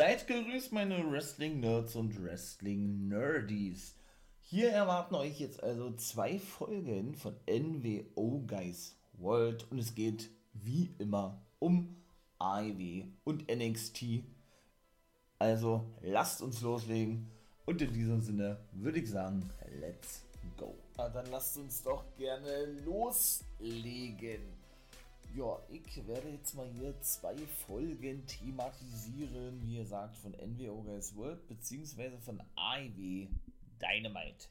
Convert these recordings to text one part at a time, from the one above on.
Seid gegrüßt, meine Wrestling-Nerds und Wrestling-Nerdies. Hier erwarten euch jetzt also zwei Folgen von NWO Guys World und es geht wie immer um AEW und NXT. Also lasst uns loslegen und in diesem Sinne würde ich sagen, let's go. Na, dann lasst uns doch gerne loslegen. Ja, ich werde jetzt mal hier zwei Folgen thematisieren, wie ihr sagt, von NWO Guys World beziehungsweise von AEW Dynamite.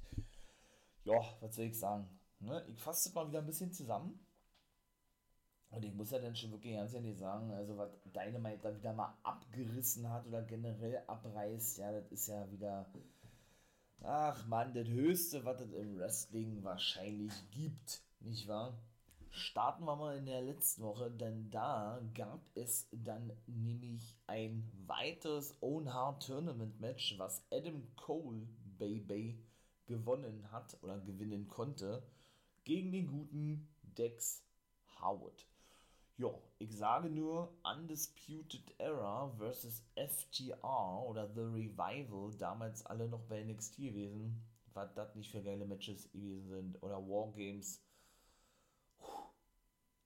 Ja, was soll ich sagen? Ne? Ich fasse das mal wieder ein bisschen zusammen. Und ich muss ja dann schon wirklich ganz ehrlich sagen, also was Dynamite da wieder mal abgerissen hat oder generell abreißt, ja, das ist ja wieder, ach man, das Höchste, was es im Wrestling wahrscheinlich gibt, nicht wahr? Starten wir mal in der letzten Woche, denn da gab es dann nämlich ein weiteres Own Hard Tournament Match, was Adam Cole Baby gewonnen hat oder gewinnen konnte gegen den guten Dex Howard. Ja, ich sage nur Undisputed Era versus FTR oder The Revival, damals alle noch bei NXT gewesen, was das nicht für geile Matches gewesen sind oder Wargames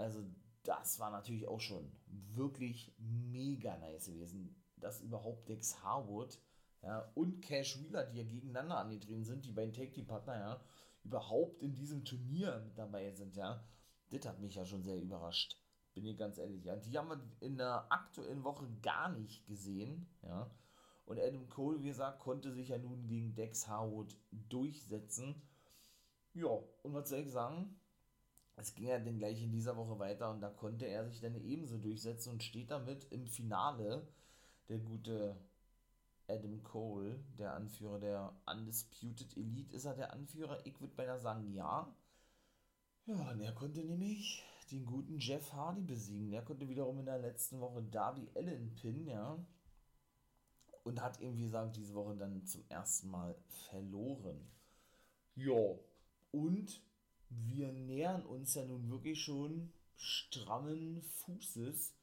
also das war natürlich auch schon wirklich mega nice gewesen, dass überhaupt Dex Harwood ja, und Cash Wheeler, die ja gegeneinander angetreten sind, die beiden Take Team Partner, ja, überhaupt in diesem Turnier mit dabei sind, ja. Das hat mich ja schon sehr überrascht. Bin ich ganz ehrlich, ja. Die haben wir in der aktuellen Woche gar nicht gesehen, ja. Und Adam Cole, wie gesagt, konnte sich ja nun gegen Dex Harwood durchsetzen. Ja, und was soll ich sagen? Es ging ja dann gleich in dieser Woche weiter und da konnte er sich dann ebenso durchsetzen und steht damit im Finale der gute Adam Cole, der Anführer der Undisputed Elite. Ist er der Anführer? Ich würde beinahe sagen, ja. Ja, und er konnte nämlich den guten Jeff Hardy besiegen. Der konnte wiederum in der letzten Woche Darby Allen pinnen, ja. Und hat eben, wie gesagt, diese Woche dann zum ersten Mal verloren. Ja, und wir nähern uns ja nun wirklich schon strammen Fußes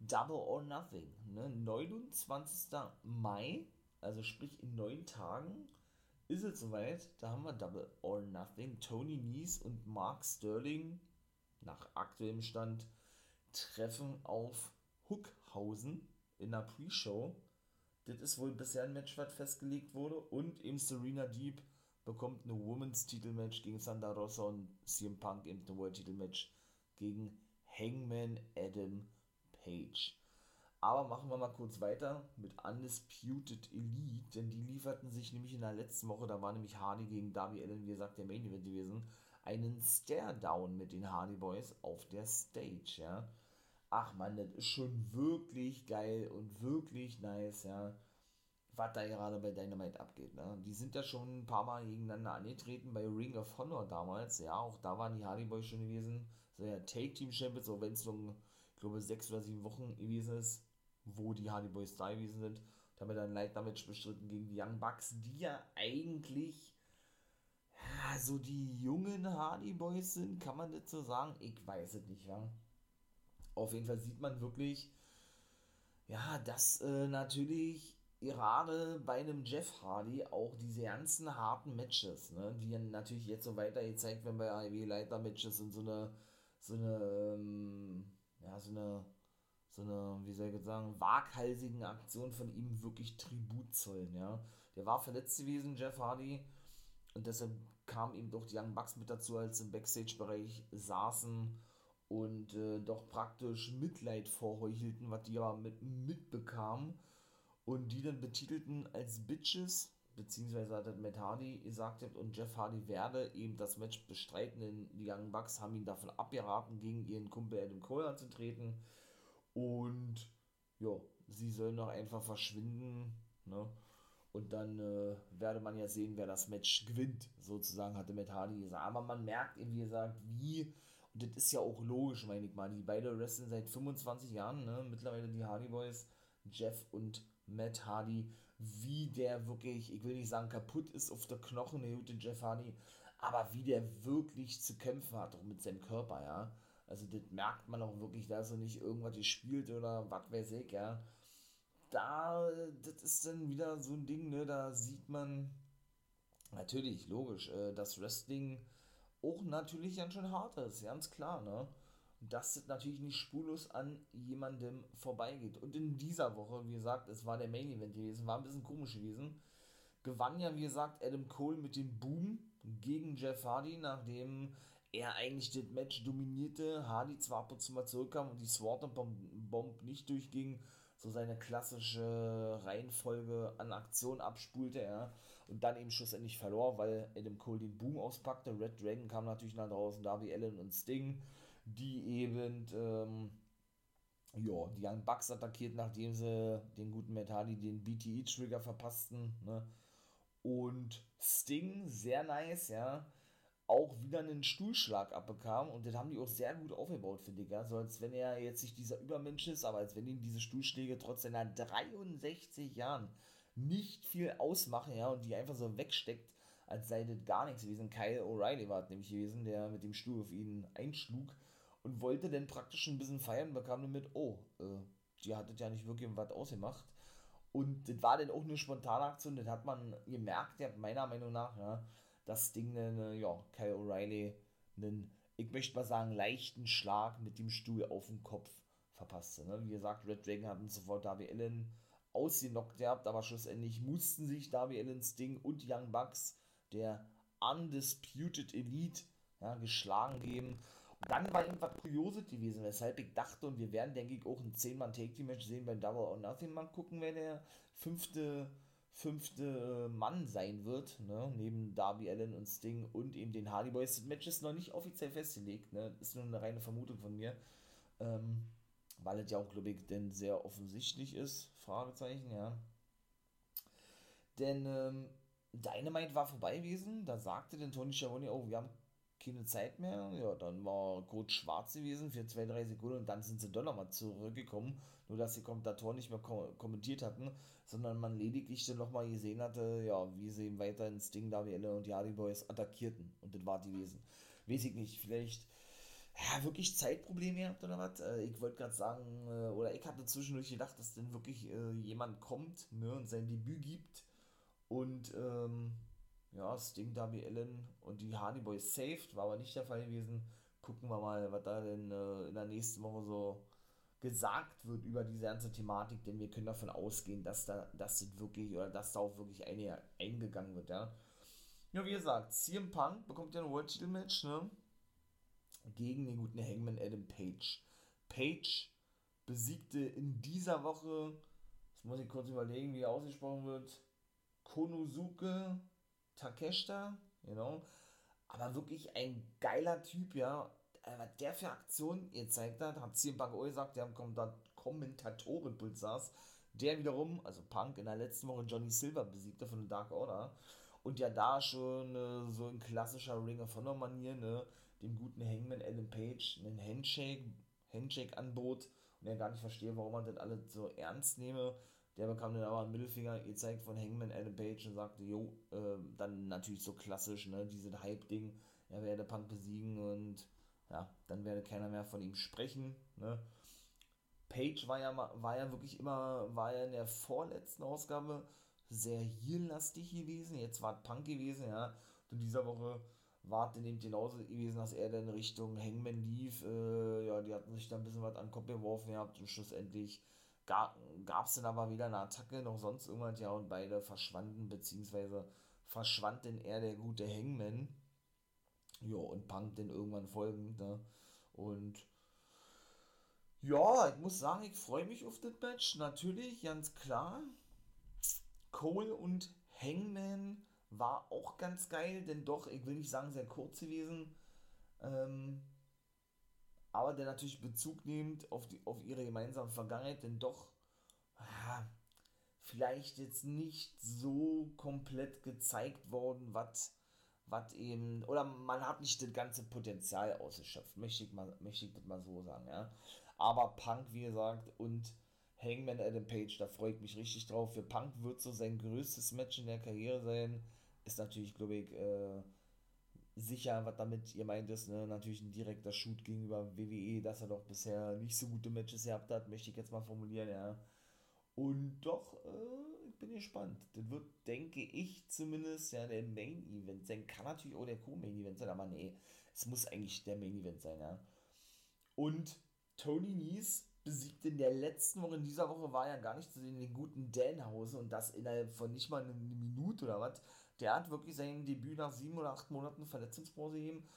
Double or Nothing. Ne? 29. Mai, also sprich in neun Tagen, ist es soweit. Da haben wir Double or Nothing. Tony Nies und Mark Sterling nach aktuellem Stand treffen auf Hookhausen in der Pre-Show. Das ist wohl bisher ein Match, was festgelegt wurde. Und eben Serena Deep bekommt eine Women's Titelmatch gegen Santa Rosa und CM Punk eben ein World Titelmatch gegen Hangman Adam Page. Aber machen wir mal kurz weiter mit Undisputed Elite, denn die lieferten sich nämlich in der letzten Woche, da war nämlich Hardy gegen Darby Allen, wie gesagt, der Main Event gewesen, einen Stare-Down mit den Hardy Boys auf der Stage, ja. Ach man, das ist schon wirklich geil und wirklich nice, ja was da gerade bei Dynamite abgeht. Ne? Die sind ja schon ein paar Mal gegeneinander angetreten bei Ring of Honor damals. Ja, auch da waren die Hardy Boys schon gewesen. So ja, Take Team Champions, auch wenn es nur, ich glaube, sechs oder sieben Wochen gewesen ist, wo die Hardy Boys da gewesen sind. Da haben wir dann Light Damage bestritten gegen die Young Bucks, die ja eigentlich ja, so die jungen Hardy Boys sind. Kann man das so sagen? Ich weiß es nicht, ja. Auf jeden Fall sieht man wirklich, ja, dass äh, natürlich gerade bei einem Jeff Hardy auch diese ganzen harten Matches, ne, die natürlich jetzt so weiter gezeigt werden bei AEW Leiter Matches und so eine so eine ähm, ja so eine so eine wie soll ich jetzt sagen waghalsigen Aktion von ihm wirklich Tribut zollen, ja. Der war verletzt gewesen, Jeff Hardy und deshalb kam ihm doch die Young Bucks mit dazu, als sie im Backstage-Bereich saßen und äh, doch praktisch Mitleid vorheuchelten, was die aber mit mitbekamen und die dann betitelten als Bitches, beziehungsweise hat Matt Hardy gesagt und Jeff Hardy werde eben das Match bestreiten, denn die Young Bucks haben ihn davon abgeraten, gegen ihren Kumpel Adam Cole anzutreten und ja, sie sollen doch einfach verschwinden, ne? Und dann äh, werde man ja sehen, wer das Match gewinnt, sozusagen, hatte Matt Hardy gesagt. Aber man merkt eben, wie gesagt, wie, und das ist ja auch logisch, meine ich mal, die beide wresteln seit 25 Jahren, ne? Mittlerweile die Hardy Boys, Jeff und Matt Hardy, wie der wirklich, ich will nicht sagen kaputt ist auf der Knochen, der gute Jeff Hardy, aber wie der wirklich zu kämpfen hat, auch mit seinem Körper, ja. Also das merkt man auch wirklich, da ist er nicht irgendwas gespielt oder was weiß ich, ja. da, das ist dann wieder so ein Ding, ne, da sieht man, natürlich, logisch, äh, das Wrestling auch natürlich ganz schön hart ist, ganz klar, ne? Dass es natürlich nicht spurlos an jemandem vorbeigeht. Und in dieser Woche, wie gesagt, es war der Main Event gewesen, war ein bisschen komisch gewesen. Gewann ja, wie gesagt, Adam Cole mit dem Boom gegen Jeff Hardy, nachdem er eigentlich das Match dominierte. Hardy zwar ab und zu mal zurückkam und die Sword Bomb nicht durchging, so seine klassische Reihenfolge an Aktionen abspulte er und dann eben schlussendlich verlor, weil Adam Cole den Boom auspackte. Red Dragon kam natürlich nach draußen, Darby Allen und Sting die eben ähm, ja, die Young Bucks attackiert, nachdem sie den guten Matt Hardy den BTE-Trigger verpassten. Ne? Und Sting, sehr nice, ja, auch wieder einen Stuhlschlag abbekam und den haben die auch sehr gut aufgebaut, finde ich. Ja? So als wenn er jetzt nicht dieser Übermensch ist, aber als wenn ihm diese Stuhlschläge trotz seiner 63 Jahren nicht viel ausmachen, ja, und die einfach so wegsteckt, als sei das gar nichts gewesen. Kyle O'Reilly war es nämlich gewesen, der mit dem Stuhl auf ihn einschlug und wollte dann praktisch ein bisschen feiern, bekam dann mit, oh, äh, die hat das ja nicht wirklich was ausgemacht. Und das war dann auch eine spontane Aktion, das hat man gemerkt, ja, meiner Meinung nach, ja, das Ding, ne, ja, Kyle O'Reilly einen, ich möchte mal sagen, leichten Schlag mit dem Stuhl auf den Kopf verpasste. Ne? Wie gesagt, Red Dragon hatten sofort Darby Allen ausgenockt gehabt, aber schlussendlich mussten sich Darby Allen, Sting und Young Bucks der Undisputed Elite ja, geschlagen geben dann war irgendwas Kurioses gewesen, weshalb ich dachte, und wir werden, denke ich, auch ein 10-Mann-Take-Team-Match sehen beim Double or Nothing. Mal gucken, wer der fünfte, fünfte Mann sein wird, ne? neben Darby Allen und Sting und eben den Hardy Boys. Das Match ist noch nicht offiziell festgelegt, ne? ist nur eine reine Vermutung von mir. Ähm, weil es ja auch, glaube ich, denn sehr offensichtlich ist, Fragezeichen, ja. Denn ähm, Dynamite war vorbei gewesen, da sagte denn Tony Schiavone, oh, wir haben keine Zeit mehr. Ja, dann war Code schwarz gewesen für zwei, drei Sekunden und dann sind sie doch nochmal zurückgekommen. Nur, dass die Kommentatoren nicht mehr kom kommentiert hatten, sondern man lediglich dann nochmal gesehen hatte, ja, wie sie eben weiter ins Ding da wie Elle und die Boys attackierten. Und das war die Wesen. Weiß ich nicht, vielleicht ja, wirklich Zeitprobleme gehabt oder was? Äh, ich wollte gerade sagen, äh, oder ich hatte zwischendurch gedacht, dass denn wirklich äh, jemand kommt ne, und sein Debüt gibt. Und ähm, ja, Sting, Darby Allen und die Hardy Boys saved, war aber nicht der Fall gewesen. Gucken wir mal, was da denn äh, in der nächsten Woche so gesagt wird über diese ganze Thematik, denn wir können davon ausgehen, dass da das wirklich oder dass da auch wirklich eine eingegangen wird, ja. Ja, wie gesagt, CM Punk bekommt ja ein World Title Match, ne? Gegen den guten Hangman Adam Page. Page besiegte in dieser Woche, jetzt muss ich kurz überlegen, wie er ausgesprochen wird, Konosuke Takeshita, you know, aber wirklich ein geiler Typ, ja, was der für Aktionen gezeigt hat, hat CM Punk gesagt, der Kommentatorenpult saß, der wiederum, also Punk in der letzten Woche Johnny Silver besiegte von der Dark Order. Und ja da schon äh, so ein klassischer Ring of Honor Manier, ne, dem guten Hangman Adam Page einen Handshake, Handshake anbot und er gar nicht verstehe, warum man das alles so ernst nehme der bekam dann aber einen Mittelfinger gezeigt von Hangman Adam Page und sagte, jo, äh, dann natürlich so klassisch, ne, dieses Hype-Ding, er werde Punk besiegen und ja, dann werde keiner mehr von ihm sprechen, ne. Page war ja, war ja wirklich immer, war ja in der vorletzten Ausgabe sehr heel-lastig gewesen, jetzt war Punk gewesen, ja, und in dieser Woche war es eben genauso gewesen, dass er dann Richtung Hangman lief, äh, ja, die hatten sich da ein bisschen was an den Kopf geworfen gehabt und schlussendlich gab es dann aber wieder eine Attacke, noch sonst irgendwas, ja, und beide verschwanden, beziehungsweise verschwand denn eher der gute Hangman. Ja, und Punk dann irgendwann folgend, ne? Und ja, ich muss sagen, ich freue mich auf das Match, natürlich, ganz klar. Cole und Hangman war auch ganz geil, denn doch, ich will nicht sagen, sehr kurz gewesen. Ähm, aber der natürlich Bezug nimmt auf, die, auf ihre gemeinsame Vergangenheit, denn doch ah, vielleicht jetzt nicht so komplett gezeigt worden, was was eben, oder man hat nicht das ganze Potenzial ausgeschöpft, möchte ich, mal, möchte ich das mal so sagen, ja. Aber Punk, wie gesagt, und Hangman Adam Page, da freue ich mich richtig drauf. Für Punk wird so sein größtes Match in der Karriere sein. Ist natürlich, glaube ich, äh, sicher, was damit ihr meint ist, ne? natürlich ein direkter Shoot gegenüber WWE, dass er doch bisher nicht so gute Matches gehabt hat, möchte ich jetzt mal formulieren, ja. Und doch, äh, ich bin gespannt. Das wird, denke ich, zumindest ja der Main Event sein. Kann natürlich auch der Co-Main Event sein, aber nee, es muss eigentlich der Main Event sein, ja. Und Tony Nies besiegt in der letzten Woche, in dieser Woche war ja gar nicht zu sehen, den guten Danhausen und das innerhalb von nicht mal einer Minute oder was. Der hat wirklich sein Debüt nach sieben oder acht Monaten Verletzungspause gegeben.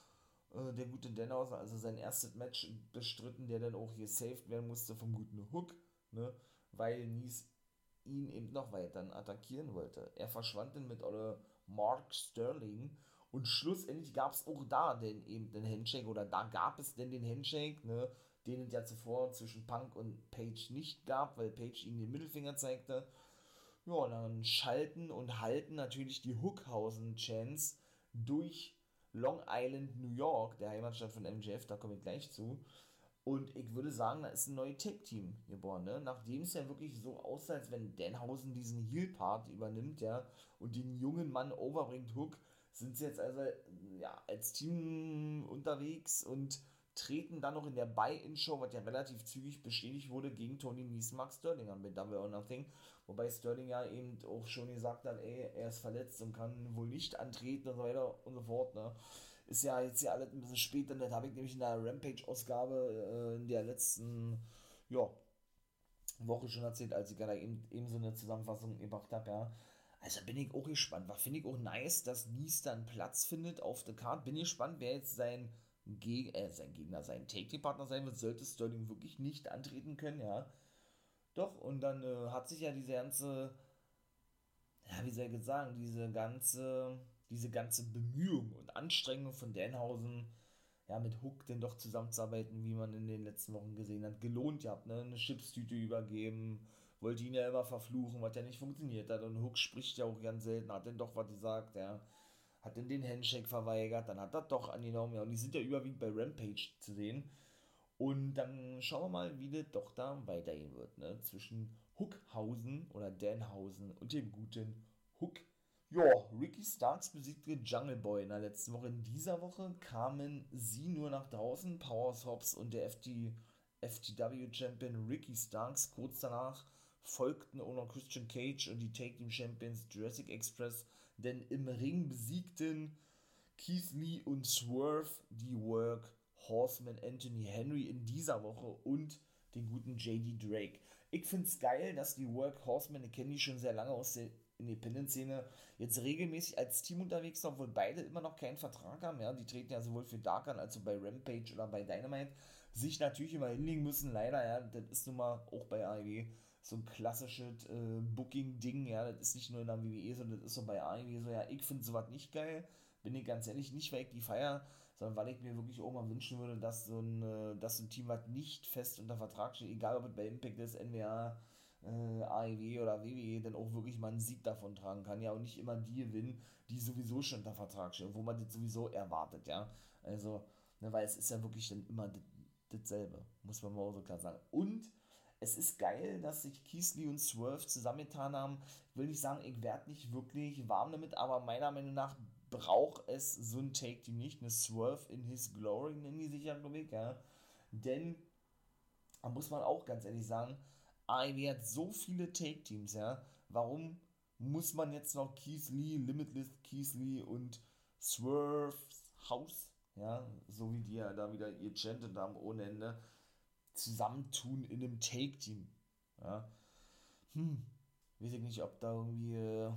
Äh, der gute Danhausen, also sein erstes Match bestritten, der dann auch gesaved werden musste vom guten Hook, ne? weil Nies ihn eben noch weiter attackieren wollte. Er verschwand dann mit oder Mark Sterling und schlussendlich gab es auch da den, eben den Handshake oder da gab es denn den Handshake, ne? den es ja zuvor zwischen Punk und Page nicht gab, weil Page ihm den Mittelfinger zeigte. Ja, dann schalten und halten natürlich die Hookhausen-Chance durch Long Island, New York, der Heimatstadt von MJF, da komme ich gleich zu. Und ich würde sagen, da ist ein neues Tech-Team geboren, ne? Nachdem es ja wirklich so aussah, als wenn Danhausen diesen Heel-Part übernimmt, ja, und den jungen Mann overbringt, Hook, sind sie jetzt also, ja, als Team unterwegs und treten dann noch in der Buy-In-Show, was ja relativ zügig bestätigt wurde, gegen Tony Nies Mark Sterling an mit Double or Nothing. Wobei Sterling ja eben auch schon gesagt hat, ey, er ist verletzt und kann wohl nicht antreten und so weiter und so fort, ne. Ist ja jetzt ja alles ein bisschen später, das habe ich nämlich in der Rampage-Ausgabe äh, in der letzten, ja, Woche schon erzählt, als ich gerade eben, eben so eine Zusammenfassung gemacht habe, ja. Also bin ich auch gespannt. War finde ich auch nice, dass Nies dann Platz findet auf der Karte. Bin gespannt, wer jetzt sein Geg äh, sein Gegner, sein Take-Partner sein wird, sollte Sterling wirklich nicht antreten können, ja. Doch, und dann äh, hat sich ja diese ganze, ja, wie soll ich sagen, diese ganze, diese ganze Bemühung und Anstrengung von Danhausen, ja, mit Hook denn doch zusammenzuarbeiten, wie man in den letzten Wochen gesehen hat, gelohnt. Ihr habt ne, eine Chipstüte übergeben, wollte ihn ja immer verfluchen, was ja nicht funktioniert hat. Und Hook spricht ja auch ganz selten, hat denn doch was gesagt, ja hat dann den Handshake verweigert, dann hat er doch angenommen, ja, und die sind ja überwiegend bei Rampage zu sehen. Und dann schauen wir mal, wie das doch da weitergehen wird, ne? Zwischen Hookhausen oder Danhausen und dem guten Hook. Ja, Ricky Starks besiegte Jungle Boy in der letzten Woche. In dieser Woche kamen sie nur nach draußen, Power Hobbs und der FT, FTW-Champion Ricky Starks. Kurz danach folgten auch noch Christian Cage und die Take Team Champions Jurassic Express denn im Ring besiegten Keith Lee und Swerve die Work Horseman Anthony Henry in dieser Woche und den guten JD Drake. Ich finde es geil, dass die Work Horsemen, ich kenne die schon sehr lange aus der Independent-Szene, jetzt regelmäßig als Team unterwegs sind, obwohl beide immer noch keinen Vertrag haben. Ja? Die treten ja sowohl für Dark an, als auch bei Rampage oder bei Dynamite. Sich natürlich immer hinlegen müssen, leider, ja, das ist nun mal auch bei AEW so ein klassisches äh, Booking-Ding, ja, das ist nicht nur in der WWE, sondern das ist so bei AEW so, ja, ich finde sowas nicht geil, bin ich ganz ehrlich, nicht weil ich die feier, sondern weil ich mir wirklich auch mal wünschen würde, dass so ein, äh, dass ein Team, was nicht fest unter Vertrag steht, egal ob es bei Impact ist, NWA, äh, AEW oder WWE, dann auch wirklich mal einen Sieg davon tragen kann, ja, und nicht immer die gewinnen, die sowieso schon unter Vertrag stehen, wo man das sowieso erwartet, ja, also, ne, weil es ist ja wirklich dann immer dasselbe, muss man mal so klar sagen. Und es ist geil, dass sich Keithley und Swerve zusammengetan haben. Ich will nicht sagen, ich werde nicht wirklich warm damit, aber meiner Meinung nach braucht es so ein Take-Team nicht. Eine Swerve in his glory nennen die sich ja, glaube ich, ja. Denn, da muss man auch ganz ehrlich sagen, AEW hat so viele Take-Teams, ja. Warum muss man jetzt noch Keith Limitless Keith und Swerve's House, ja, so wie die ja da wieder ihr chantet haben ohne Ende, zusammentun in einem Take-Team. Ja. Hm, weiß ich nicht, ob da irgendwie äh,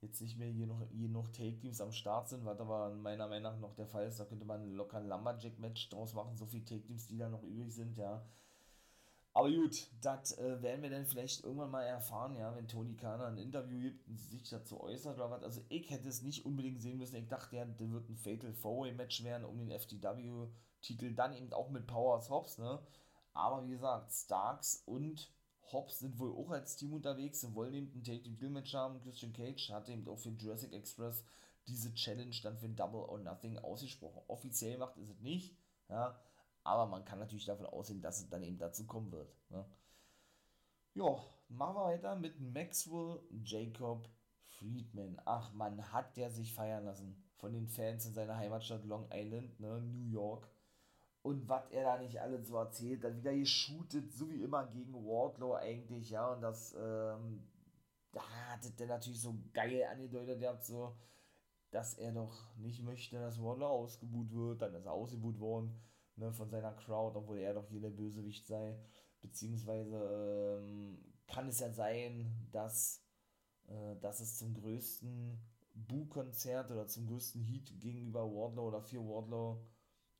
jetzt nicht mehr hier noch, Take-Teams am Start sind, was aber meiner Meinung nach noch der Fall ist. Da könnte man locker ein Lumberjack-Match draus machen, so viele Take-Teams, die da noch übrig sind, ja. Aber gut, das äh, werden wir dann vielleicht irgendwann mal erfahren, ja, wenn Tony Khan ein Interview gibt und sich dazu äußert oder was. Also ich hätte es nicht unbedingt sehen müssen. Ich dachte ja, das wird ein Fatal Four-Way-Match werden um den FTW Titel, dann eben auch mit Powers Hobbs, ne? Aber wie gesagt, Starks und Hobbs sind wohl auch als Team unterwegs und wollen eben ein Take Team Deal Match haben. Christian Cage hat eben auch für Jurassic Express diese Challenge dann für Double or Nothing ausgesprochen. Offiziell macht es es nicht, ja, aber man kann natürlich davon ausgehen, dass es dann eben dazu kommen wird. Ne? Ja, machen wir weiter mit Maxwell Jacob Friedman. Ach, man hat der sich feiern lassen von den Fans in seiner Heimatstadt Long Island, ne, New York. und was er da nicht alles so erzählt, dann wieder geshootet, so wie immer gegen Wardlow eigentlich, ja, und das, ähm, da hat der natürlich so geil angedeutet, der hat so, dass er doch nicht möchte, dass Wardlow ausgebuht wird, dann ist er ausgebuht worden, ne, von seiner Crowd, obwohl er doch hier der Bösewicht sei, beziehungsweise ähm, kann es ja sein, dass, äh, dass es zum größten Boo-Konzert oder zum größten Heat gegenüber Wardlow oder für Wardlow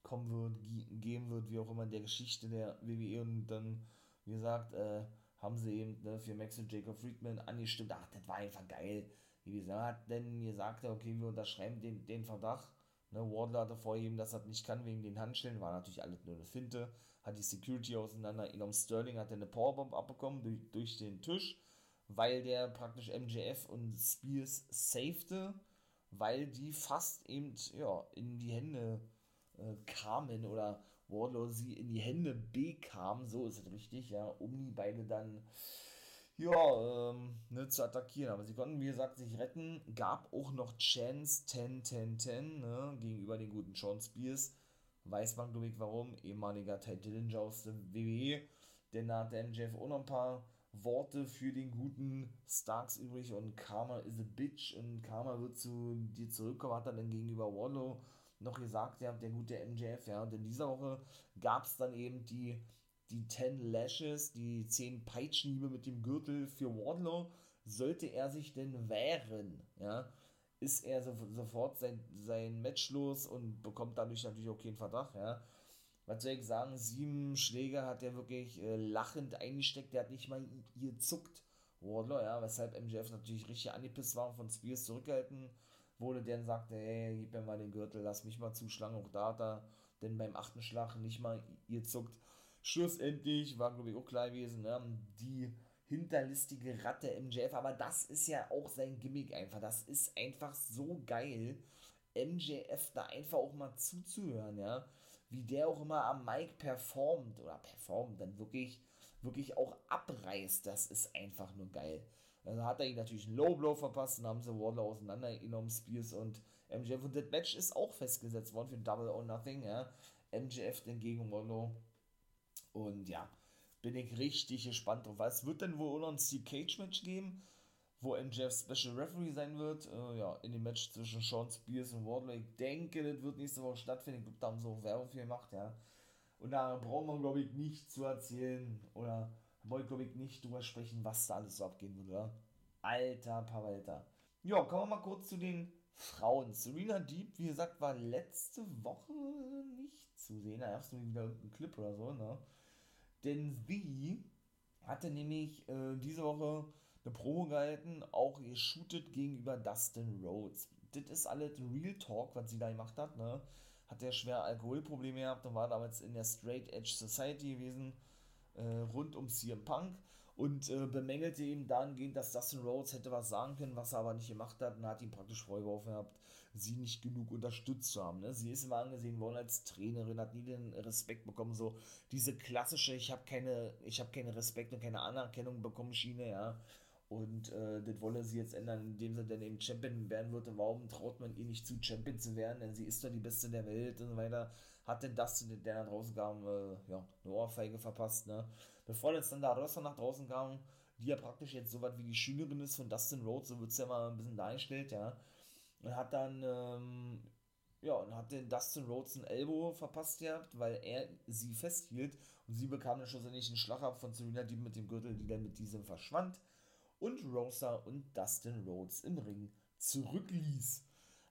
kommen wird, geben wird, wie auch immer in der Geschichte der WWE und dann, wie gesagt, äh, haben sie eben ne, für Max und Jacob Friedman angestimmt. Ach, das war einfach geil. Wie gesagt, denn gesagt, okay, wir unterschreiben den, den Verdacht. Ne, Wardler hatte vorgegeben, dass er nicht kann wegen den Handschellen. War natürlich alles nur eine Finte. Hat die Security auseinander. Enom Sterling hat eine Powerbomb abbekommen durch, durch den Tisch, weil der praktisch MJF und Spears safete, weil die fast eben ja, in die Hände äh, kamen oder Wardlow sie in die Hände bekam, so ist es richtig, ja, um die beide dann ja, ähm, ne, zu attackieren. Aber sie konnten, wie gesagt, sich retten. Gab auch noch Chance 10, 10, 10 ne, gegenüber den guten Sean Spears. Weiß man, glaube ich, warum. Ehemaliger Ted Dillinger aus der WWE. Denn da hat der MJF auch noch ein paar Worte für den guten Starks übrig. Und Karma is a bitch. Und Karma wird zu dir zurückkommen, hat er dann gegenüber Wallow noch gesagt, ja, der gute MJF, ja, und in dieser Woche gab es dann eben die, die 10 Lashes, die 10 Peitschenhiebe mit dem Gürtel für Wardlow. Sollte er sich denn wehren, ja, ist er so, sofort sein, sein Match los und bekommt dadurch natürlich auch keinen Verdacht, ja. Was soll ich sagen, sieben Schläge hat er wirklich äh, lachend eingesteckt, der hat nicht mal gezuckt, Wardlow, ja, weshalb MJF natürlich richtig angepisst war und von Spears zurückgehalten wurde, der dann sagte, hey, gib mir mal den Gürtel, lass mich mal zuschlagen, auch da hat er denn beim achten Schlag nicht mal ihr zuckt. Schlussendlich war, glaube ich, auch klar gewesen, ne? die hinterlistige Ratte MJF, aber das ist ja auch sein Gimmick einfach, das ist einfach so geil, MJF da einfach auch mal zuzuhören, ja, wie der auch immer am Mic performt oder performt, dann wirklich, wirklich auch abreißt, das ist einfach nur geil. Also hat er ihn natürlich einen Low Blow verpasst und haben sie Wardlow auseinandergenommen, Spears und MJF. Und das Match ist auch festgesetzt worden für Double or Nothing, ja. MJF denn gegen Wardlow. Und ja, bin ich richtig gespannt drauf. Es wird dann wohl noch ein Steel Cage Match geben, wo MJF Special Referee sein wird. Äh, ja, in dem Match zwischen Sean Spears und Wardlow. Ich denke, das wird nächste Woche stattfinden. Ich glaube, da haben sie auch Werbung für gemacht, ja. Und da braucht man, glaube ich, nicht zu erzählen oder wollte, glaube ich, nicht drüber sprechen, was da alles so abgehen würde, oder? Alter Pawalter. Ja, kommen wir mal kurz zu den Frauen. Serena Deep, wie gesagt, war letzte Woche nicht zu sehen. Da gab es wieder irgendeinen Clip oder so, ne? Denn sie hatte nämlich äh, diese Woche eine Promo gehalten, auch geshootet gegenüber Dustin Rhodes. Das ist alles Real Talk, was sie da gemacht hat, ne? Hat der schwer Alkoholprobleme gehabt und war damals in der Straight Edge Society gewesen äh, rund um CM Punk und äh, bemängelte ihm dahingehend, dass Dustin Rhodes hätte was sagen können, was er aber nicht gemacht hat und hat ihm praktisch vorgeworfen gehabt, sie nicht genug unterstützt zu haben. Ne? Sie ist immer angesehen worden als Trainerin, hat nie den Respekt bekommen, so diese klassische, ich habe keine, ich habe Respekt und keine Anerkennung bekommen Schiene, ja. Und äh, das wolle sie jetzt ändern, indem sie dann eben Champion werden würde. Warum traut man ihr nicht zu, Champion zu werden? Denn sie ist doch die Beste der Welt und so weiter hat denn das, der nach draußen kam, äh, ja, eine Ohrfeige verpasst, ne? Bevor jetzt dann da Rossa nach draußen kam, die ja praktisch jetzt so was wie die Schülerin ist von Dustin Rhodes, so wird es ja mal ein bisschen dargestellt, ja. Und hat dann, ähm, ja, und hat den Dustin Rhodes ein Elbow verpasst gehabt, weil er sie festhielt und sie bekam dann schlussendlich einen Schlag ab von Serena die mit dem Gürtel, die dann mit diesem verschwand und Rosa und Dustin Rhodes im Ring zurückließ.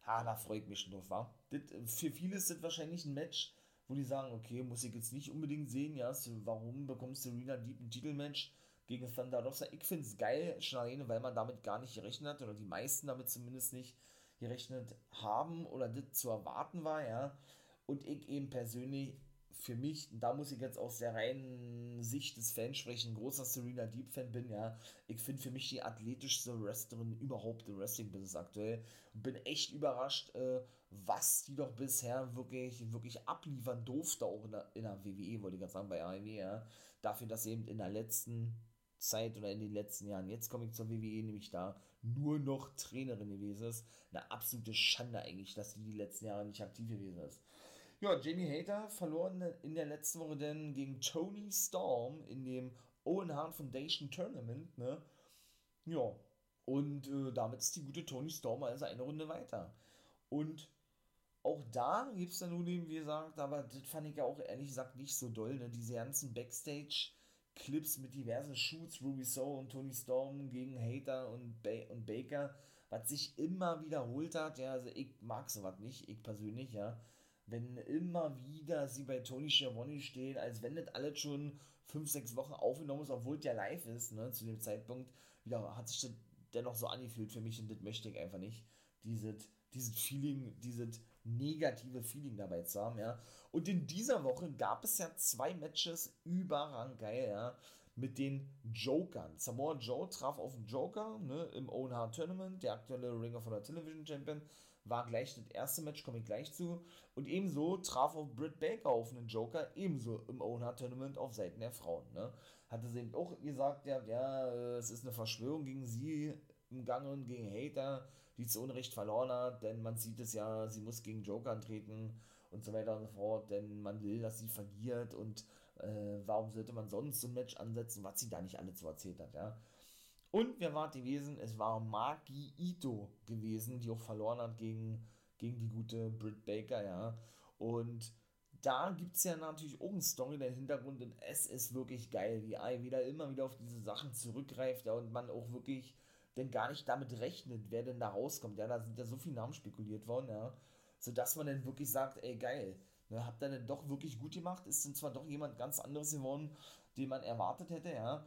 Ah, da freut mich schon drauf, wa? Das, für viele ist das wahrscheinlich ein Match, wo die sagen, okay, muss ich jetzt nicht unbedingt sehen, ja, warum bekommst du Serena Deep ein Titelmatch gegen Thunder Rosa? Ich finde es geil, schon alleine, weil man damit gar nicht gerechnet hat, oder die meisten damit zumindest nicht gerechnet haben, oder das zu erwarten war, ja. Und ich eben persönlich für mich, da muss ich jetzt aus der reinen Sicht des Fans sprechen, großer Serena Deep-Fan bin, ja. Ich finde für mich die athletischste Wrestlerin überhaupt im Wrestling-Business aktuell. Bin echt überrascht, äh, was die doch bisher wirklich, wirklich abliefern durfte, auch in der, in der WWE, wollte ich gerade sagen, bei AEW, ja. Dafür, dass sie eben in der letzten Zeit oder in den letzten Jahren, jetzt komme ich zur WWE, nämlich da nur noch Trainerin gewesen ist. Eine absolute Schande eigentlich, dass sie die letzten Jahre nicht aktiv gewesen ist. Ja, Jamie Hater verlor in der letzten Woche dann gegen Tony Storm in dem Owen Hart Foundation Tournament, ne? Ja, und äh, damit ist die gute Tony Storm also eine Runde weiter. Und auch da gibt es dann nun eben, wie gesagt, aber das fand ich ja auch ehrlich gesagt nicht so doll, ne? Diese ganzen Backstage-Clips mit diversen Shoots, Ruby Soul und Tony Storm gegen Hater und, ba und Baker, was sich immer wiederholt hat, ja, also ich mag sowas nicht, ich persönlich, ja, wenn immer wieder sie bei Tony Schiavone stehen, als wenn das alles schon fünf, sechs Wochen aufgenommen ist, obwohl es ja live ist, ne, zu dem Zeitpunkt, wieder hat sich das dennoch so angefühlt für mich und das möchte ich einfach nicht. Dieses, dieses Feeling, dieses negative Feeling dabei zu haben, ja. Und in dieser Woche gab es ja zwei Matches überrang geil, ja, mit den Jokern. Samoa Joe traf auf den Joker, ne, im Own Heart Tournament, der aktuelle Ringer von der Television Champion, war gleich das erste Match, komme ich gleich zu. Und ebenso traf auch Britt Baker auf einen Joker, ebenso im Own Heart Tournament auf Seiten der Frauen, ne. Hatte sie eben auch gesagt, ja, ja, es ist eine Verschwörung gegen sie im Gange und gegen Hater, die zu Unrecht verloren hat, denn man sieht es ja, sie muss gegen Joker antreten und so weiter und so fort, denn man will, dass sie verliert und äh, warum sollte man sonst so ein Match ansetzen, was sie da nicht alle zu erzählt hat, ja. Und wer war gewesen? Es war Maki Ito gewesen, die auch verloren hat gegen, gegen die gute Britt Baker, ja. Und da gibt es ja natürlich auch eine Story der Hintergrund und es ist wirklich geil, wie Ai wieder immer wieder auf diese Sachen zurückgreift, ja, und man auch wirklich denn gar nicht damit rechnet, wer denn da rauskommt. Ja, da sind ja so viele Namen spekuliert worden, ja. Sodass man dann wirklich sagt, ey, geil, ne, habt ihr denn doch wirklich gut gemacht? Ist denn zwar doch jemand ganz anderes geworden, den man erwartet hätte, ja.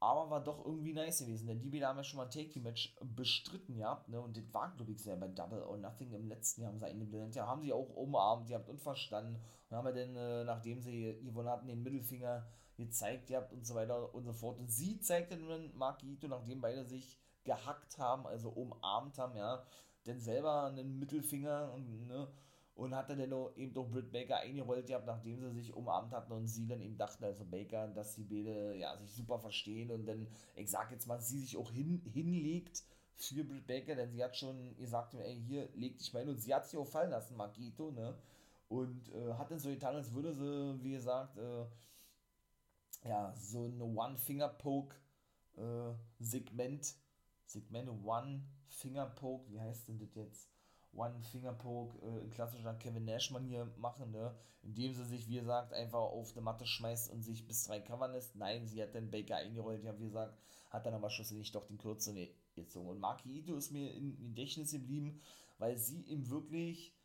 Aber war doch irgendwie nice gewesen, denn die beiden haben ja schon mal ein Take-Match bestritten gehabt, ne? Und das war, glaube ich, sehr bei Double or Nothing im letzten Jahr haben sie eingeblendet. Ja, haben sie auch umarmt, ihr habt unverstanden. Und haben wir dann, äh, nachdem sie Yvonne hatten, den Mittelfinger gezeigt ihr habt und so weiter und so fort. Und sie zeigte dann Mark Ito, nachdem beide sich gehackt haben, also umarmt haben, ja, denn selber einen Mittelfinger und, ne, und hat dann eben doch Britt Baker eingerollt gehabt, nachdem sie sich umarmt hatten und sie dann eben dachten, also Baker, dass die beide ja, sich super verstehen und dann, ich sag jetzt mal, sie sich auch hin, hinlegt für Britt Baker, denn sie hat schon gesagt, ey, hier, leg dich mal hin und sie hat sich auch fallen lassen, Margito, ne, und äh, hat dann so getan, als würde sie, wie gesagt, äh, ja, so ein One-Finger-Poke-Segment äh, Segmente One Finger Poke, wie heißt denn das jetzt? One Finger Poke äh, in klassischer Kevin Nash Manier machen, ne? Indem sie sich, wie gesagt, einfach auf eine Matte schmeißt und sich bis drei covern lässt. Nein, sie hat dann Baker eingerollt, ja, wie gesagt, hat dann aber schlussendlich doch den kürzeren gezogen. Und Maki Ito ist mir in, in Gedächtnis geblieben, weil sie ihm wirklich,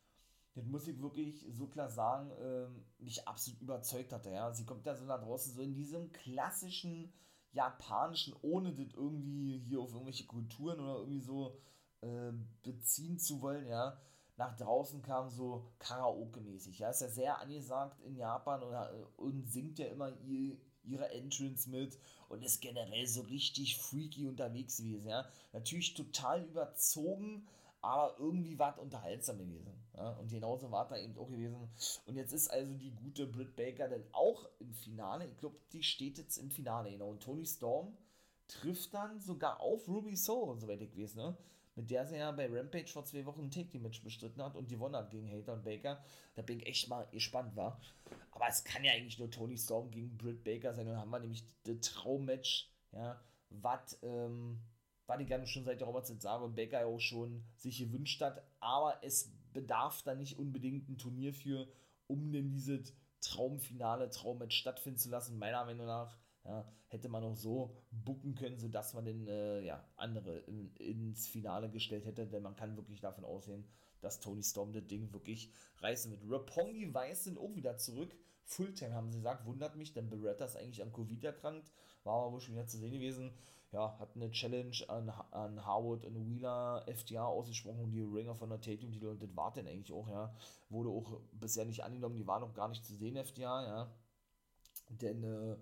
das muss ich wirklich so klar sagen, ähm, mich absolut überzeugt hatte, ja. Sie kommt da so nach draußen, so in diesem klassischen japanischen, ohne das irgendwie hier auf irgendwelche Kulturen oder irgendwie so äh, beziehen zu wollen, ja, nach draußen kam so Karaoke-mäßig. Ja, ist ja sehr angesagt in Japan und, äh, und singt ja immer ihr, ihre Entrance mit und ist generell so richtig freaky unterwegs gewesen, ja. Natürlich total überzogen, aber irgendwie war es unterhaltsam gewesen. Ja? Und genauso war es da eben auch gewesen. Und jetzt ist also die gute Britt Baker dann auch im Finale. Ich glaube, die steht jetzt im Finale, genau. Und Tony Storm trifft dann sogar auf Ruby Soul, soweit ich weiß, ne? Mit der sie ja bei Rampage vor zwei Wochen ein Take-Match bestritten hat und die gewonnen hat gegen Hater und Baker. Da bin ich echt mal gespannt, war. Aber es kann ja eigentlich nur Tony Storm gegen Britt Baker sein. Und dann haben wir nämlich das Traummatch, ja, was, ähm, ich gerne schon seit der Robertson sage und Baker auch schon sich gewünscht hat. Aber es bedarf da nicht unbedingt ein Turnier für, um denn dieses Traumfinale, Traummatch stattfinden zu lassen. Meiner Meinung nach ja, hätte man auch so bucken können, sodass man den äh, ja, andere in, ins Finale gestellt hätte, denn man kann wirklich davon ausgehen, dass Tony Storm das Ding wirklich reißen wird. Rapongi Weiß sind auch wieder zurück. Fulltime haben sie gesagt, wundert mich, denn Beretta ist eigentlich an Covid erkrankt, war aber wohl schon wieder zu sehen gewesen. Ja, hat eine Challenge an, an Howard und Wheeler FTA ausgesprochen, die Ringer von der Tatum, die und das war denn eigentlich auch, ja, wurde auch bisher nicht angenommen, die war noch gar nicht zu sehen, FTA, ja, denn, äh,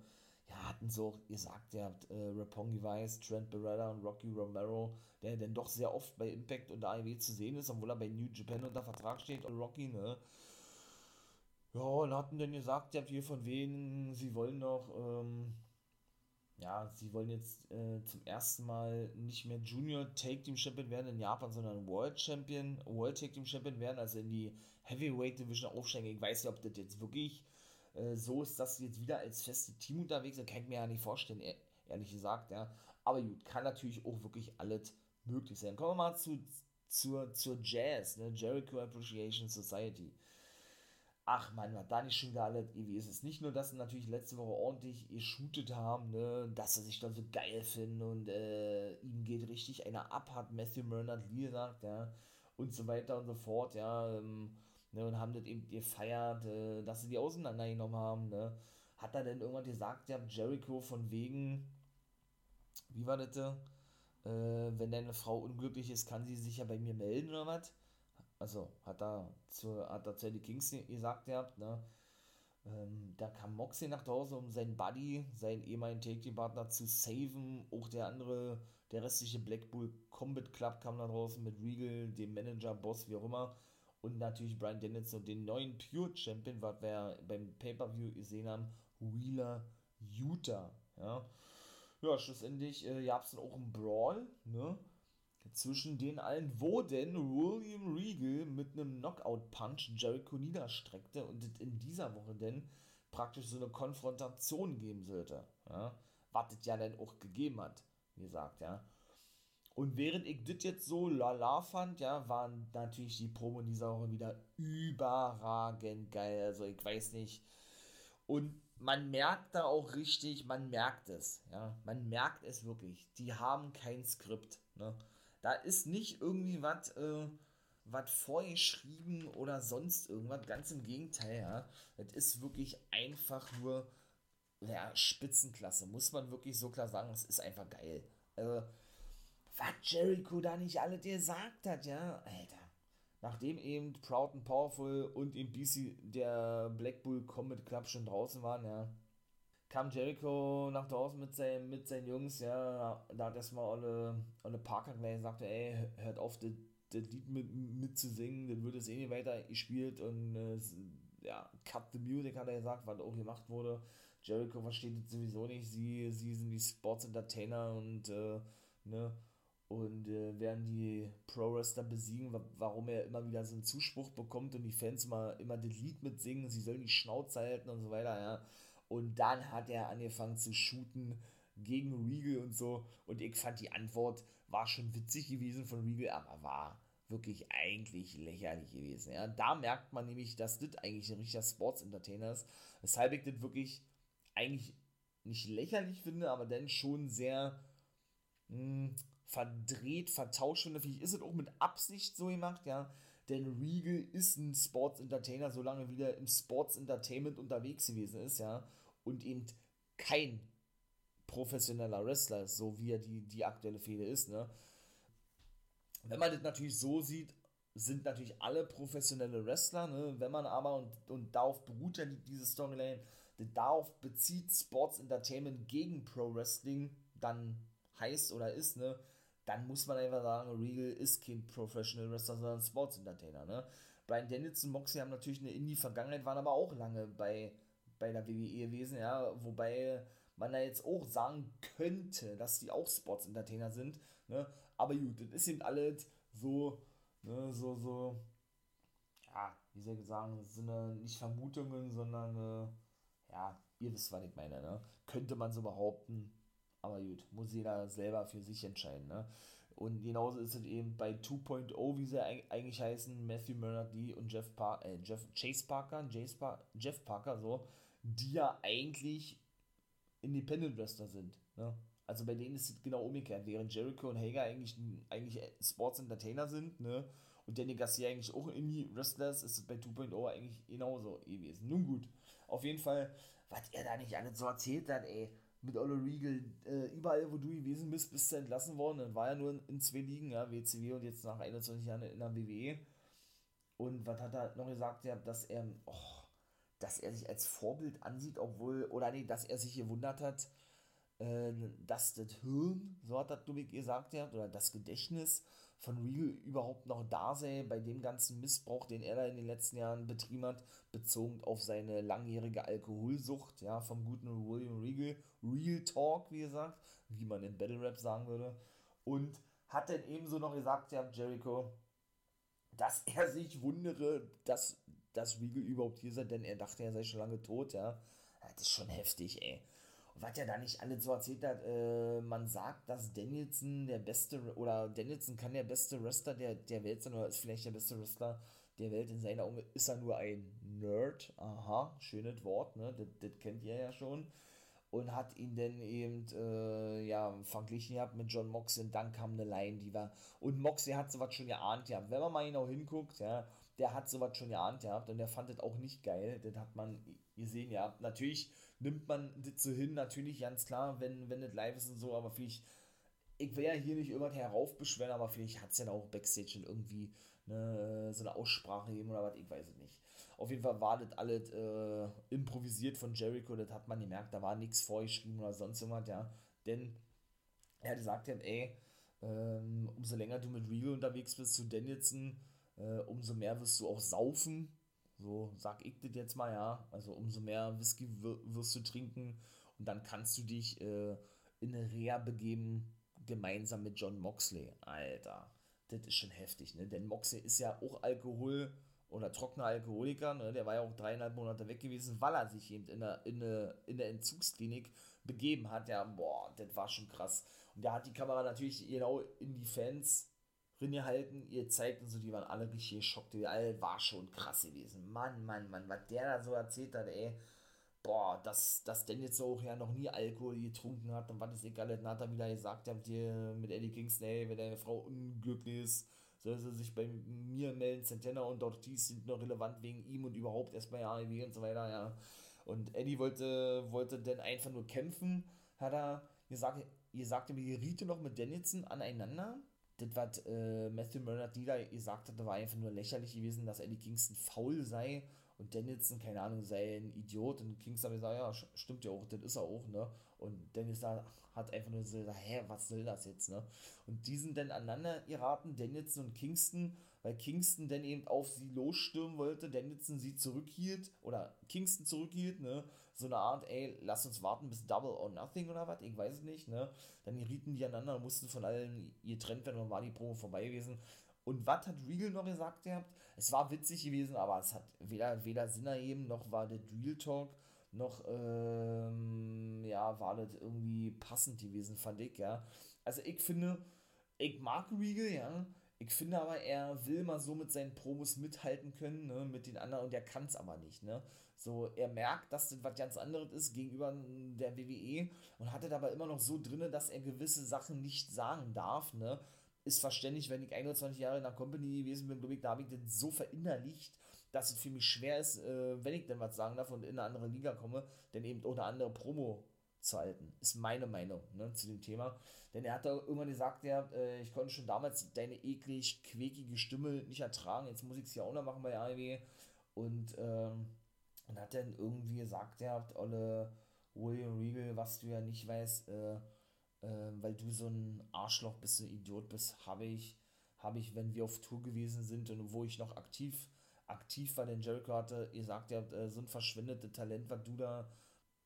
ja, hatten so gesagt, ihr habt äh, Rapongi Weiss, Trent Beretta und Rocky Romero, der denn doch sehr oft bei Impact und AEW zu sehen ist, obwohl er bei New Japan unter Vertrag steht und Rocky, ne, ja, und hatten dann gesagt, ihr habt hier von wem, sie wollen noch, ähm, ja, ja, sie wollen jetzt äh, zum ersten Mal nicht mehr Junior Take Team Champion werden in Japan, sondern World Champion, World Take Team Champion werden, also in die Heavyweight Division aufsteigen. Ich weiß nicht, ob das jetzt wirklich äh, so ist, sie jetzt wieder als feste Team unterwegs sind. Kann ich mir ja nicht vorstellen, ehrlich gesagt, ja. Aber gut, kann natürlich auch wirklich alles möglich sein. Kommen wir mal zu, zur, zur Jazz, ne? Jericho Appreciation Society. Ach man, was da nicht schon wieder alles gewesen ist. Nicht nur, dass sie natürlich letzte Woche ordentlich geshootet haben, ne, dass sie sich dann so geil finden und äh, ihm geht richtig einer ab, hat Matthew Murnard Lee gesagt, ja, und so weiter und so fort, ja, ähm, ne, und haben das eben gefeiert, äh, dass sie die auseinandergenommen haben, ne. Hat er denn irgendwann gesagt, ja, Jericho von wegen, wie war das, äh, wenn deine Frau unglücklich ist, kann sie sich ja bei mir melden oder was? also hat er zu, hat Kings gesagt gehabt, ne? Ähm, da kam Moxie nach Hause, um seinen Buddy, seinen ehemaligen Take-Team-Partner zu saven. Auch der andere, der restliche Blackpool Combat Club kam da draußen mit Regal, dem Manager, Boss, wie auch immer. Und natürlich Brian Dennison den neuen Pure Champion, was wir beim Pay-Per-View gesehen haben, Wheeler Utah. Ja, ja schlussendlich äh, gab es dann auch einen Brawl, ne? zwischen den allen, wo denn William Regal mit einem Knockout-Punch Jericho niederstreckte und es in dieser Woche denn praktisch so eine Konfrontation geben sollte. Ja? Was es ja dann auch gegeben hat, wie gesagt, ja. Und während ich das jetzt so lala fand, ja, waren natürlich die Promo dieser Woche wieder überragend geil. Also ich weiß nicht. Und man merkt da auch richtig, man merkt es, ja. Man merkt es wirklich. Die haben kein Skript, ne. Da ist nicht irgendwie was äh, vorgeschrieben oder sonst irgendwas. Ganz im Gegenteil, ja. Das ist wirklich einfach nur ja, Spitzenklasse. Muss man wirklich so klar sagen. Es ist einfach geil. Also, was Jericho da nicht alle gesagt hat, ja. Alter. Nachdem eben Proud and Powerful und eben BC der Black Bull Combat Club schon draußen waren, ja kam Jericho nach draußen mit, sein, mit seinen Jungs, ja, da hat erstmal alle, alle Parker gleich gesagt, ey, hört auf, das, das Lied mit, mit zu singen, dann wird es eh nicht weiter gespielt und äh, ja, cut the music hat er gesagt, was auch gemacht wurde. Jericho versteht das sowieso nicht, sie, sie sind die Sports Entertainer und äh, ne, und äh, werden die Pro-Wrestler besiegen, warum er immer wieder so einen Zuspruch bekommt und die Fans mal immer das Lied mitsingen, sie sollen die Schnauze halten und so weiter, ja. Und dann hat er angefangen zu shooten gegen Regal und so. Und ich fand die Antwort war schon witzig gewesen von Regal, aber war wirklich eigentlich lächerlich gewesen. Ja, da merkt man nämlich, dass das eigentlich ein richtiger Sports-Entertainer ist. Weshalb ich das wirklich eigentlich nicht lächerlich finde, aber dann schon sehr mh, hm, verdreht, vertauscht finde. Vielleicht ist es auch mit Absicht so gemacht, ja. Denn Regal ist ein Sports Entertainer, solange wieder im Sports Entertainment unterwegs gewesen ist, ja und eben kein professioneller Wrestler ist, so wie er die, die aktuelle Fehde ist. Ne? Wenn man das natürlich so sieht, sind natürlich alle professionelle Wrestler, ne? wenn man aber, und, und darauf beruht ja diese Storyline, darauf bezieht Sports Entertainment gegen Pro Wrestling dann heißt oder ist, ne, dann muss man einfach sagen, Regal ist kein Professional Wrestler, sondern Sports Entertainer, ne. Brian und Moxley haben natürlich eine Indie-Vergangenheit, waren aber auch lange bei bei der WWE gewesen, ja, wobei man da jetzt auch sagen könnte, dass die auch Sports Entertainer sind, ne? Aber gut, das ist eben alles so, ne, so, so, ja, wie soll ich sagen, sind nicht Vermutungen, sondern, äh, ja, ihr wisst, was ich meine, ne? Könnte man so behaupten, aber gut, muss jeder selber für sich entscheiden, ne? Und genauso ist es eben bei 2.0, wie sie eigentlich heißen, Matthew Murdoch, und Jeff, Par äh, Jeff Chase Parker, Jace pa Jeff Parker, so, die ja eigentlich Independent Wrestler sind. Ne? Also bei denen ist es genau umgekehrt, während Jericho und Hager eigentlich, eigentlich Sports Entertainer sind, ne? Und Danny Garcia eigentlich auch Indie-Wrestler ist, ist es bei 2.0 eigentlich genauso gewesen. Nun gut, auf jeden Fall, was er da nicht alles so erzählt hat, ey, mit Olle Regal, äh, überall wo du gewesen bist, bist du entlassen worden, dann war er nur in, in, zwei Ligen, ja, WCW und jetzt nach 21 Jahren in der WWE. Und was hat er noch gesagt, ja, dass er, oh, dass er sich als Vorbild ansieht, obwohl, oder nee, dass er sich gewundert hat, äh, dass das Hirn, so hat das Dubik gesagt, ja, oder das Gedächtnis von Regal überhaupt noch da sei, bei dem ganzen Missbrauch, den er da in den letzten Jahren betrieben hat, bezogen auf seine langjährige Alkoholsucht, ja, vom guten William Regal, Real Talk, wie gesagt, wie man in Battle Rap sagen würde, und hat dann ebenso noch gesagt, ja, Jericho, dass er sich wundere, dass, dass Regal überhaupt hier sei, denn er dachte, er sei schon lange tot, ja. Das ist schon heftig, ey was ja da nicht alles so erzählt hat, äh, man sagt, dass Danielson der beste, oder Danielson kann der beste Wrestler der, der Welt sein, oder ist vielleicht der beste Wrestler der Welt. In seiner Augen ist er nur ein Nerd. Aha, schönes Wort, ne? Das, das kennt ihr ja schon. Und hat ihn dann eben, äh, ja, verglichen gehabt mit John Moxley und dann kam eine Line, die war, und Moxley hat sowas schon geahnt gehabt. Wenn man mal genau hinguckt, ja, der hat sowas schon geahnt gehabt und der fand das auch nicht geil. Das hat man gesehen, ja. Natürlich nimmt man das so hin, natürlich ganz klar, wenn, wenn das live ist und so, aber vielleicht, ich will ja hier nicht immer heraufbeschweren, aber vielleicht hat es ja auch Backstage schon irgendwie ne, so eine Aussprache gegeben oder was, ich weiß es nicht. Auf jeden Fall war das alles äh, improvisiert von Jericho, das hat man gemerkt, da war nichts vorgeschrieben oder sonst irgendwas, ja. Denn er hat gesagt, ey, ähm, umso länger du mit Real unterwegs bist zu Danielson, äh, umso mehr wirst du auch saufen, so sag ich das jetzt mal, ja. Also umso mehr Whisky wirst du trinken und dann kannst du dich äh, in eine Reha begeben, gemeinsam mit John Moxley. Alter, das ist schon heftig, ne? Denn Moxley ist ja auch Alkohol- oder trockener Alkoholiker, ne? Der war ja auch dreieinhalb Monate weg gewesen, weil er sich eben in der, in der, in der Entzugsklinik begeben hat. Ja, boah, das war schon krass. Und da hat die Kamera natürlich genau in die Fans halten, ihr zeigt und so, die waren alle richtig geschockt. Die alle war schon krass gewesen. Mann, Mann, Mann, was der da so erzählt hat, ey. Boah, dass, dass denn jetzt auch ja noch nie Alkohol getrunken hat und was ist egal, dann hat er wieder gesagt, habt ihr mit Eddie Kingston, ey, wenn deine Frau unglücklich ist, soll sie sich bei mir melden, Santana und Ortiz sind noch relevant wegen ihm und überhaupt erst bei AEW und so weiter, ja. Und Eddie wollte, wollte dann einfach nur kämpfen, hat er gesagt, ihr sagte mir, ihr riete noch mit Danielson aneinander das, was äh, Matthew Bernard Nieder gesagt hatte, war einfach nur lächerlich gewesen, dass Eddie Kingston faul sei und Danielson, keine Ahnung, sei ein Idiot. Und Kingston hat gesagt, ja, stimmt ja auch, das ist er auch, ne? Und Danielson hat einfach nur so gesagt, hä, was soll das jetzt, ne? Und die sind dann aneinander geraten, Danielson und Kingston, weil Kingston dann eben auf sie losstürmen wollte, Danielson sie zurückhielt, oder Kingston zurückhielt, ne? So eine Art, ey, lass uns warten bis Double or Nothing oder was, ich weiß es nicht, ne? Dann gerieten die aneinander mussten von allen getrennt werden und war die Promo vorbei gewesen. Und was hat Regal noch gesagt gehabt? Es war witzig gewesen, aber es hat weder, weder Sinn ergeben, noch war der Real Talk, noch, ähm, ja, war das irgendwie passend gewesen, fand ich, ja. Also ich finde, ich mag Regal, ja, ich finde aber, er will mal so mit seinen Promos mithalten können, ne, mit den anderen, und er kann es aber nicht, ne. So, er merkt, dass das was ganz anderes ist gegenüber der WWE und hatte dabei immer noch so drinne, dass er gewisse Sachen nicht sagen darf, ne. Ist verständlich, wenn ich 21 Jahre in der Company gewesen bin, glaube ich, da habe ich das so verinnerlicht, dass es für mich schwer ist, äh, wenn ich denn was sagen darf und in eine andere Liga komme, denn eben auch eine andere Promo zu halten. Ist meine Meinung ne, zu dem Thema. Denn er hat da irgendwann gesagt, ja, äh, ich konnte schon damals deine eklig quäkige Stimme nicht ertragen. Jetzt muss ich es ja auch noch machen bei AEW. Und, ähm, und hat dann irgendwie gesagt, ja, Olle William Regal, was du ja nicht weißt, äh, äh, weil du so ein Arschloch bist, ein Idiot bist, habe ich, habe ich, wenn wir auf Tour gewesen sind und wo ich noch aktiv, aktiv war, denn Jericho hatte gesagt, ja, äh, so ein verschwendetes Talent, was du da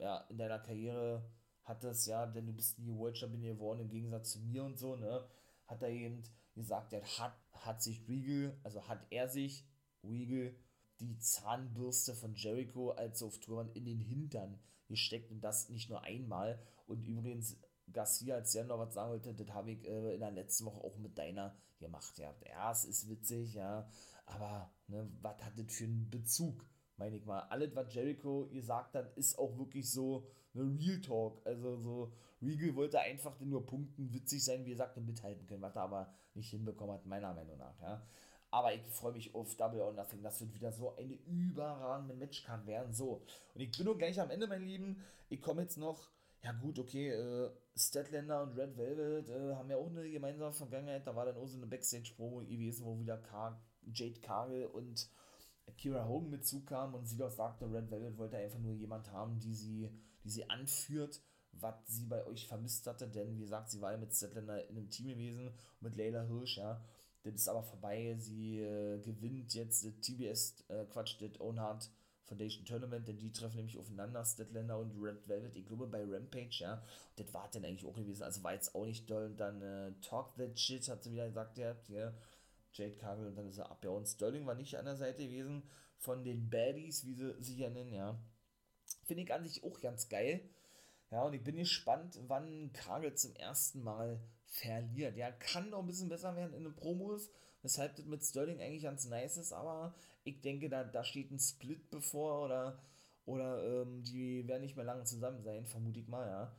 ja, in deiner Karriere hattest, ja, denn du bist nie World Champion geworden, im Gegensatz zu mir und so, ne, hat er eben gesagt, er hat, hat sich Regal, also hat er sich, Regal, die Zahnbürste von Jericho, als auf Tour in den Hintern gesteckt und das nicht nur einmal. Und übrigens, Garcia, als der noch was sagen wollte, das habe ich äh, in der letzten Woche auch mit deiner gemacht. Ja, ja es ist witzig, ja, aber ne, was hat das für einen Bezug? Meine ich mal. Alles, was Jericho gesagt hat, ist auch wirklich so eine Real Talk. Also so, Regal wollte einfach nur punkten, witzig sein, wie er sagte, mithalten können, was er aber nicht hinbekommen hat, meiner Meinung nach, ja. Aber ich freue mich auf Double or Nothing. Das wird wieder so eine überragende Matchcard werden. So. Und ich bin nur gleich am Ende, mein Lieben. Ich komme jetzt noch. Ja, gut, okay. Äh, Statlander und Red Velvet äh, haben ja auch eine gemeinsame Vergangenheit. Da war dann auch so eine Backstage-Promo gewesen, wo wieder Car Jade Cargill und Kira Hogan mit zukam und sie doch sagte, Red Velvet wollte einfach nur jemand haben, die sie, die sie anführt, was sie bei euch vermisst hatte, denn wie gesagt, sie war ja mit Statlander in einem Team gewesen, mit Leila Hirsch, ja. Das ist aber vorbei. Sie äh, gewinnt jetzt das TBS, äh, Quatsch, das Own Heart Foundation Tournament, denn die treffen nämlich aufeinander, Statlander und Red Velvet, ich glaube bei Rampage, ja. Das war dann eigentlich auch gewesen, also war jetzt auch nicht doll. Und dann äh, Talk That Shit, hat sie wieder gesagt, ja, ja. Jade Cargill und dann ist er ab. Ja, und Sterling war nicht an der Seite gewesen von den Baddies, wie sie sich ja nennen, ja. Finde ich an sich auch ganz geil. Ja, und ich bin gespannt, wann Cargill zum ersten Mal verliert. Ja, kann noch ein bisschen besser werden in den Promos, weshalb das mit Sterling eigentlich ganz nice ist, aber ich denke, da, da steht ein Split bevor oder, oder ähm, die werden nicht mehr lange zusammen sein, vermute ich mal, ja.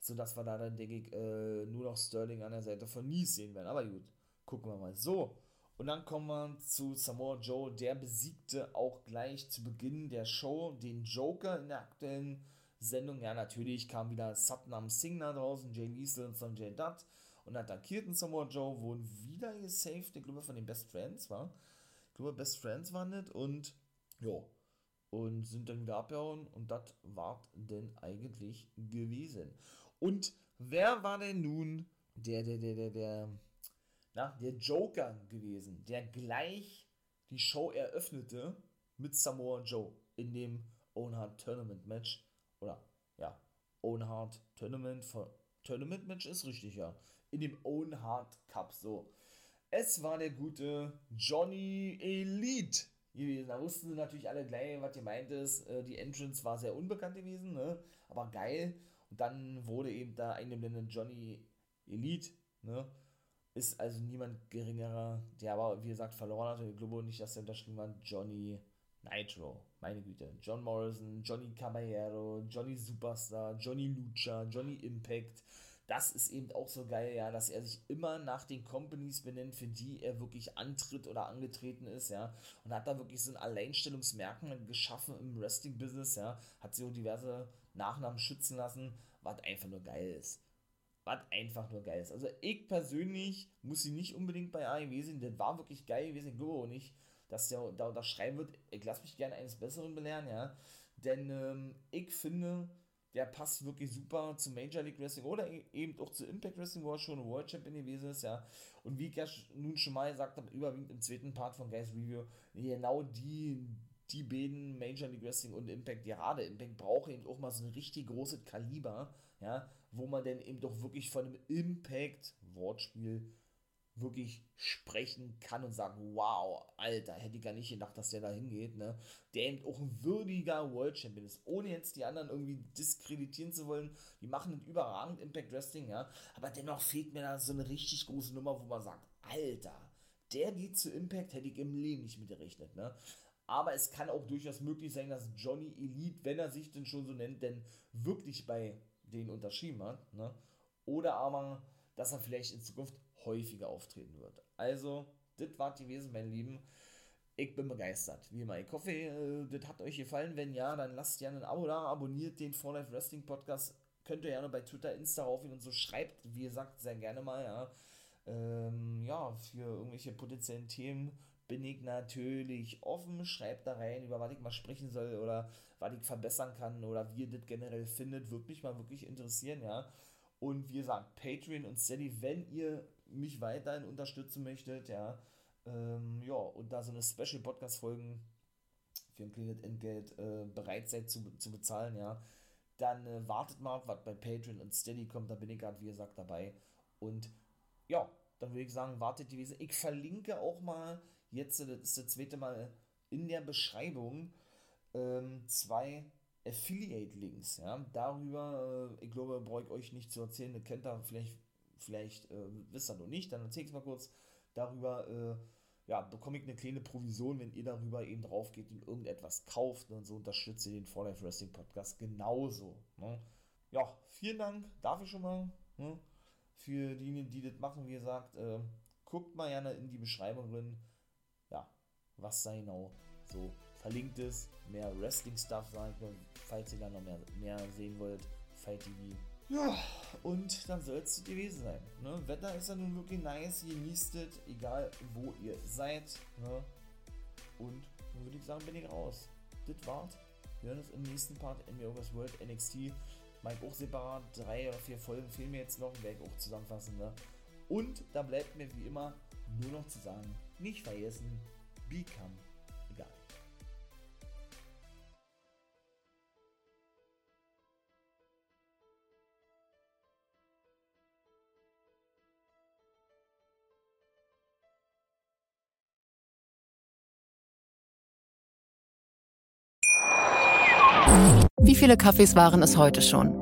Sodass wir da dann, denke ich, äh, nur noch Sterling an der Seite von Nies sehen werden. Aber gut, gucken wir mal. So, und dann kommen wir zu Samoa Joe. Der besiegte auch gleich zu Beginn der Show den Joker in der aktuellen Sendung. Ja, natürlich kam wieder Satnam Singh da draußen, Jay Liesel und Sanjay Dutt und attackierten Samoa Joe, wurden wieder gesaved, ich glaube von den Best Friends, war. Ich glaube, Best Friends waren nicht und ja, und sind dann wieder abgehauen und das war denn eigentlich gewesen. Und wer war denn nun der, der, der, der, der, na, der Joker gewesen, der gleich die Show eröffnete mit Samoa Joe in dem Own Heart Tournament Match oder ja, Own Heart Tournament Tournament Match ist richtig, ja. In dem Own Heart Cup so. Es war der gute Johnny Elite gewesen. Da wussten sie natürlich alle gleich, was gemeint ist. Äh, die Entrance war sehr unbekannt gewesen, ne? aber geil. Und dann wurde eben da eingeblendet Johnny Elite, ne? Ist also niemand geringerer, der aber, wie gesagt, verloren hatte. Ich glaube nicht, dass er unterschrieben war. Johnny Nitro, meine Güte. John Morrison, Johnny Caballero, Johnny Superstar, Johnny Lucha, Johnny Impact. Das ist eben auch so geil, ja, dass er sich immer nach den Companies benennt, für die er wirklich antritt oder angetreten ist, ja. Und hat da wirklich so ein Alleinstellungsmerkmal geschaffen im Wrestling-Business, ja. Hat sich auch diverse Nachnamen schützen lassen, was einfach nur geil ist was einfach nur geil ist. Also ich persönlich muss sie nicht unbedingt bei AEW sehen, das war wirklich geil gewesen, ich glaube auch nicht, dass der da unterschreiben wird, ich lasse mich gerne eines Besseren belehren, ja, denn ähm, ich finde, der passt wirklich super zu Major League Wrestling oder e-, eben auch zu Impact Wrestling, wo er schon World Champion gewesen ist, ja, und wie ich ja nun schon mal gesagt habe, überwiegend im zweiten Part von Guys Review, genau die, die beiden Major League Wrestling und Impact, gerade Impact braucht eben auch mal so ein richtig großes Kaliber, ja, wo man denn eben doch wirklich von einem Impact-Wortspiel wirklich sprechen kann und sagen, wow, Alter, hätte ich gar nicht gedacht, dass der da hingeht, ne? Der eben auch ein würdiger World Champion ist, ohne jetzt die anderen irgendwie diskreditieren zu wollen. Die machen ein überragend Impact Wrestling, ja, aber dennoch fehlt mir da so eine richtig große Nummer, wo man sagt, Alter, der geht zu Impact, hätte ich im Leben nicht mit gerechnet, ne? Aber es kann auch durchaus möglich sein, dass Johnny Elite, wenn er sich denn schon so nennt, denn wirklich bei den unterschrieben hat. Ne? Oder aber, dass er vielleicht in Zukunft häufiger auftreten wird. Also, das war gewesen, mein Lieben. Ich bin begeistert, wie immer. Ich hoffe, äh, das hat euch gefallen. Wenn ja, dann lasst gerne ein Abo da, abonniert den For Life Wrestling Podcast. Könnt ihr gerne bei Twitter, Insta raufgehen und so. Schreibt, wie gesagt, sehr gerne mal, ja. Ähm, ja, für irgendwelche potenziellen Themen bin ich natürlich offen. Schreibt da rein, über was ich mal sprechen soll oder was ich verbessern kann oder wie ihr das generell findet. Würde mich mal wirklich interessieren, ja. Und wie gesagt, Patreon und Steady, wenn ihr mich weiterhin unterstützen möchtet, ja. Ähm, ja, und da so eine Special Podcast-Folgen für ein kleines Entgelt äh, bereit seid zu, zu bezahlen, ja, dann äh, wartet mal, was bei Patreon und Steady kommt. Da bin ich gerade, wie gesagt, dabei. Und ja, dann würde ich sagen, wartet die Wesen. Ich verlinke auch mal jetzt, das ist das zweite Mal in der Beschreibung, ähm, zwei Affiliate-Links. Ja? Darüber, äh, ich glaube, brauche ich euch nicht zu erzählen, ihr kennt da vielleicht, vielleicht äh, wisst ihr noch nicht, dann erzähle ich es mal kurz. Darüber äh, ja, bekomme ich eine kleine Provision, wenn ihr darüber eben drauf geht und irgendetwas kauft und so unterstützt ihr den For Life Wrestling Podcast genauso. Ne? Ja, vielen Dank dafür schon mal. Ne? Für diejenigen, die das machen, wie gesagt, äh, guckt mal gerne in die Beschreibung drin was da genau so verlinkt ist. Mehr Wrestling-Stuff, sage ich mal, falls ihr da noch mehr, mehr sehen wollt. Fight TV. Ja, und dann soll es gewesen sein. Ne? Wetter ist ja nun wirklich nice, genießt es, egal wo ihr seid. Ne? Und dann würde ich sagen, bin ich raus. Das war's. Wir hören uns im nächsten Part in Yoga's World NXT Mike auch separat. Drei oder vier Folgen fehlen mir jetzt noch, werde ich auch zusammenfassen. Ne? Und da bleibt mir wie immer nur noch zu sagen, nicht vergessen, become egal. Wie viele Kaffees waren es heute schon?